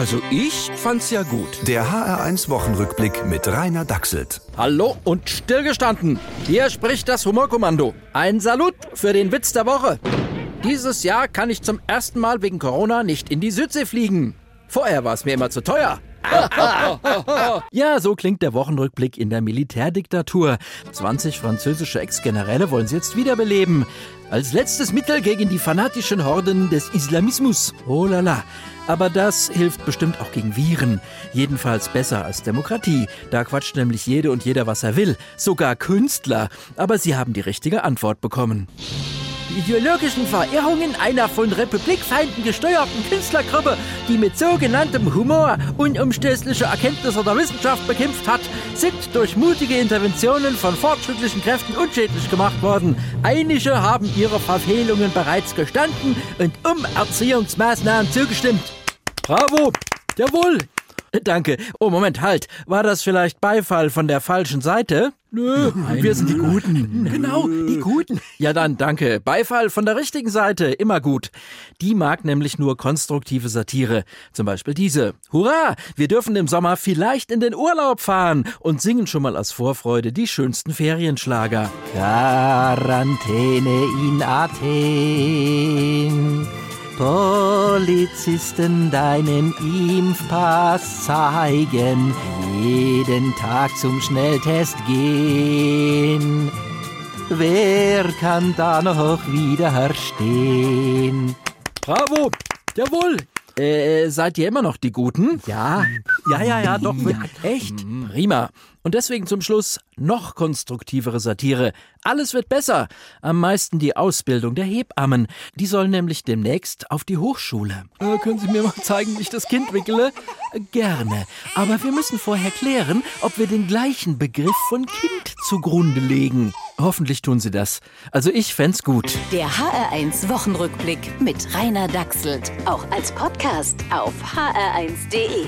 Also ich fand's ja gut. Der HR1 Wochenrückblick mit Rainer Dachselt. Hallo und stillgestanden. Hier spricht das Humorkommando. Ein Salut für den Witz der Woche. Dieses Jahr kann ich zum ersten Mal wegen Corona nicht in die Südsee fliegen. Vorher war es mir immer zu teuer. ja, so klingt der Wochenrückblick in der Militärdiktatur. 20 französische Ex-Generäle wollen sie jetzt wiederbeleben. Als letztes Mittel gegen die fanatischen Horden des Islamismus. Oh la la. Aber das hilft bestimmt auch gegen Viren. Jedenfalls besser als Demokratie. Da quatscht nämlich jede und jeder, was er will. Sogar Künstler. Aber sie haben die richtige Antwort bekommen. Die ideologischen Verirrungen einer von Republikfeinden gesteuerten Künstlergruppe, die mit sogenanntem Humor unumstößliche Erkenntnisse der Wissenschaft bekämpft hat, sind durch mutige Interventionen von fortschrittlichen Kräften unschädlich gemacht worden. Einige haben ihre Verfehlungen bereits gestanden und um Erziehungsmaßnahmen zugestimmt. Bravo! Jawohl! Danke. Oh, Moment, halt. War das vielleicht Beifall von der falschen Seite? Nö, wir sind die Guten. Genau, die Guten. Ja dann, danke. Beifall von der richtigen Seite, immer gut. Die mag nämlich nur konstruktive Satire. Zum Beispiel diese. Hurra, wir dürfen im Sommer vielleicht in den Urlaub fahren und singen schon mal aus Vorfreude die schönsten Ferienschlager. Quarantäne in Athen. Polizisten deinen Impfpass zeigen, jeden Tag zum Schnelltest gehen. Wer kann da noch widerstehen? Bravo! Jawohl! Äh, seid ihr immer noch die Guten? Ja, ja, ja, ja, doch. Ja, echt? Prima. Und deswegen zum Schluss noch konstruktivere Satire. Alles wird besser. Am meisten die Ausbildung der Hebammen. Die sollen nämlich demnächst auf die Hochschule. Äh, können Sie mir mal zeigen, wie ich das Kind wickele? Äh, gerne. Aber wir müssen vorher klären, ob wir den gleichen Begriff von Kind zugrunde legen. Hoffentlich tun Sie das. Also ich fänd's gut. Der HR1 Wochenrückblick mit Rainer Dachselt. Auch als Podcast auf hr1.de.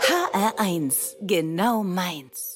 HR1, genau meins.